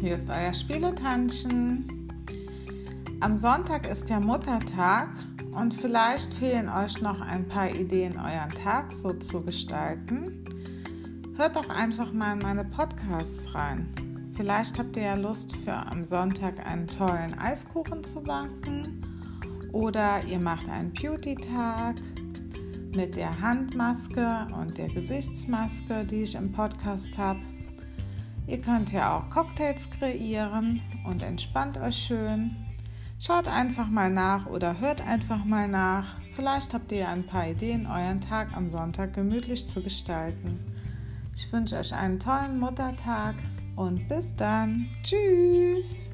hier ist euer Spieletantchen. Am Sonntag ist ja Muttertag und vielleicht fehlen euch noch ein paar Ideen, euren Tag so zu gestalten. Hört doch einfach mal in meine Podcasts rein. Vielleicht habt ihr ja Lust für am Sonntag einen tollen Eiskuchen zu backen oder ihr macht einen Beauty-Tag mit der Handmaske und der Gesichtsmaske, die ich im Podcast habe. Ihr könnt ja auch Cocktails kreieren und entspannt euch schön. Schaut einfach mal nach oder hört einfach mal nach. Vielleicht habt ihr ja ein paar Ideen, euren Tag am Sonntag gemütlich zu gestalten. Ich wünsche euch einen tollen Muttertag und bis dann. Tschüss.